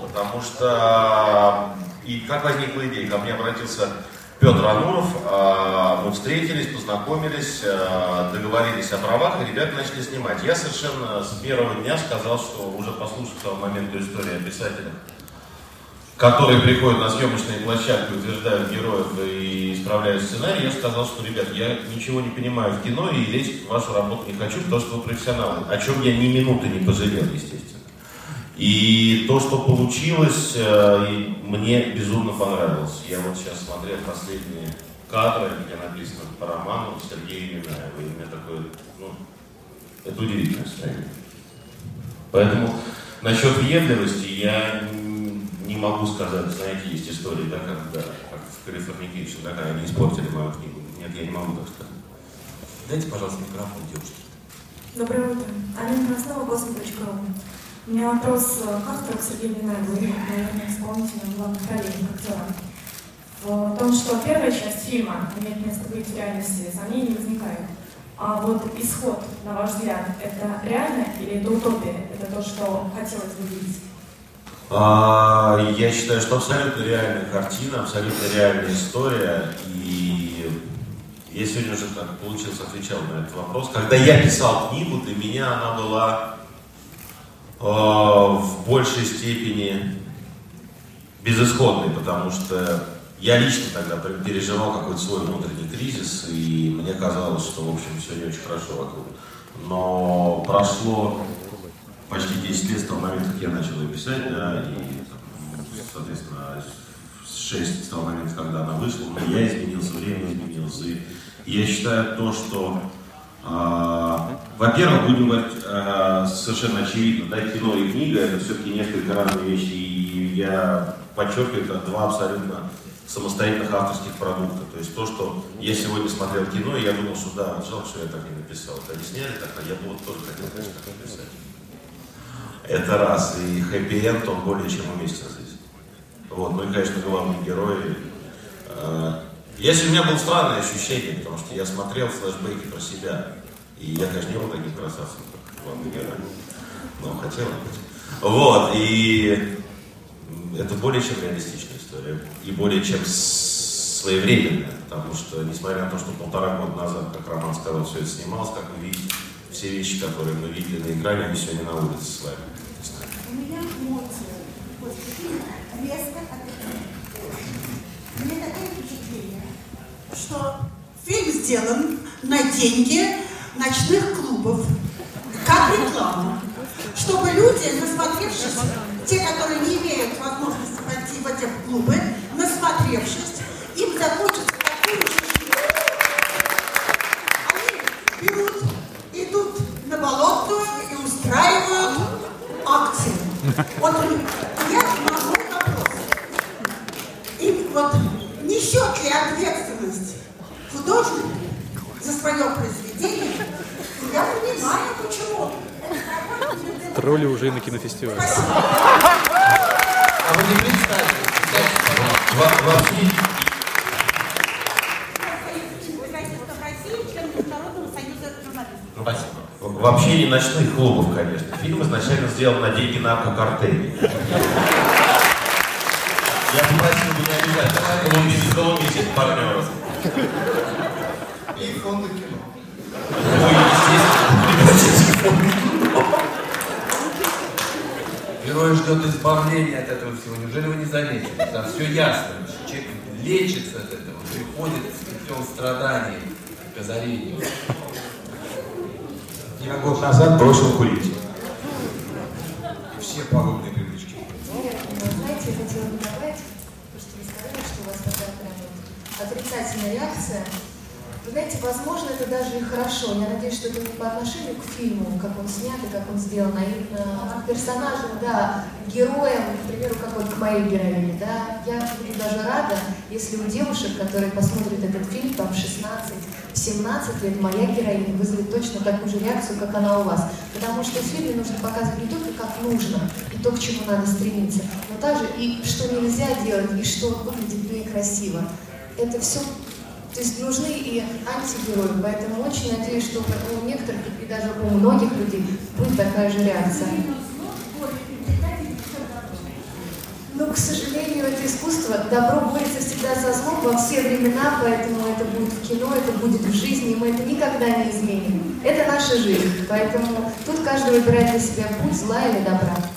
потому что и как возникла идея, ко мне обратился Петр Ануров, а, мы встретились, познакомились, а, договорились о правах, и ребята начали снимать. Я совершенно с первого дня сказал, что уже послушав того момента истории о писателях, которые приходят на съемочные площадки, утверждают героев и исправляют сценарий, я сказал, что, ребят, я ничего не понимаю в кино и лезть в вашу работу не хочу, потому что вы профессионалы, о чем я ни минуты не пожалел, естественно. И то, что получилось, э, мне безумно понравилось. Я вот сейчас смотрел последние кадры, где написано по роману Сергея Минаева. И у меня такое, ну, это удивительное состояние. Поэтому насчет въедливости я не могу сказать, знаете, есть истории, да, когда, как в Californication, да, когда они испортили мою книгу. Нет, я не могу так сказать. Дайте, пожалуйста, микрофон девушке. Доброе утро. Алина Краснова, Космо.ру. У меня вопрос к автору, к Сергею Минаеву, и, наверное, исполнителям главных ролей, как актера. В том, что первая часть фильма имеет место быть в реальности, сомнений не возникает. А вот исход, на ваш взгляд, это реально или это утопия? Это то, что хотелось бы видеть? А, я считаю, что абсолютно реальная картина, абсолютно реальная история. И я сегодня уже так получилось, отвечал на этот вопрос. Когда я писал книгу, для меня она была Э, в большей степени безысходный, потому что я лично тогда переживал какой-то свой внутренний кризис, и мне казалось, что, в общем, все не очень хорошо вокруг. Но прошло почти 10 лет с того момента, как я начал ее писать, да, и, соответственно, 6 с того момента, когда она вышла, я изменился, время изменилось. И я считаю то, что во-первых, будем говорить а, совершенно очевидно, да, кино и книга это все-таки несколько разные вещи, и я подчеркиваю, это два абсолютно самостоятельных авторских продукта. То есть то, что я сегодня смотрел кино, и я думал, что да, жалко, что я так не написал. Это они сняли так, а я бы вот тоже хотел, конечно, так написать. Это раз. И хэппи-энд, он более чем уместен здесь. Вот. Ну и, конечно, главный герой. А, если у меня было странное ощущение, потому что я смотрел флешбеки про себя, и я, конечно, не был таким красавцем, как главный герой, но хотел быть. Вот, и это более чем реалистичная история, и более чем своевременная, потому что, несмотря на то, что полтора года назад, как Роман сказал, все это снималось, как вы видите, все вещи, которые мы видели на экране, они сегодня на улице с вами. У меня эмоции после фильма резко отыграли. Мне такое впечатление, что фильм сделан на деньги ночных клубов, как реклама, чтобы люди, насмотревшись, те, которые не имеют возможности пойти в эти клубы, насмотревшись, им захочется такую же Они берут, идут на болотную и устраивают акции. Вот я могу вопрос. И вот несет ли ответственность художник за свое произведение, я понимаю, почему. Тролли уже и на кинофестивале. Спасибо. А вы не представили, Во- Вообще, Спасибо. вообще не ночных клубов, конечно. Фильм изначально сделан на деньги наркокартелей. Я попросил бы не обижать колумбийских партнеров. И фонды кино. Ну, естественно, Герой ждет избавления от этого всего. Неужели вы не заметили? Там все ясно. Человек лечится от этого, приходит с путем страданий к озарению. Я год назад бросил курить. И все пагубные привычки. Знаете, я хотела бы добавить, то, что вы сказали, что у вас такая прям вот отрицательная реакция. Вы знаете, возможно, это даже и хорошо. Я надеюсь, что это не по отношению к фильму, как он снят и как он сделан, а именно к персонажам, да, героям, к примеру, как вот к моей героине, да. Я буду даже рада, если у девушек, которые посмотрят этот фильм, там 16-17 лет, моя героиня вызовет точно такую же реакцию, как она у вас. Потому что в фильме нужно показывать не только как нужно, и то, к чему надо стремиться, но также и что нельзя делать, и что выглядит некрасиво. Это все то есть нужны и антигерои, поэтому очень надеюсь, что у некоторых и даже у многих людей будет такая же реакция. Ну, к сожалению, это искусство. Добро борется всегда со злом во все времена, поэтому это будет в кино, это будет в жизни, и мы это никогда не изменим. Это наша жизнь, поэтому тут каждый выбирает для себя путь зла или добра.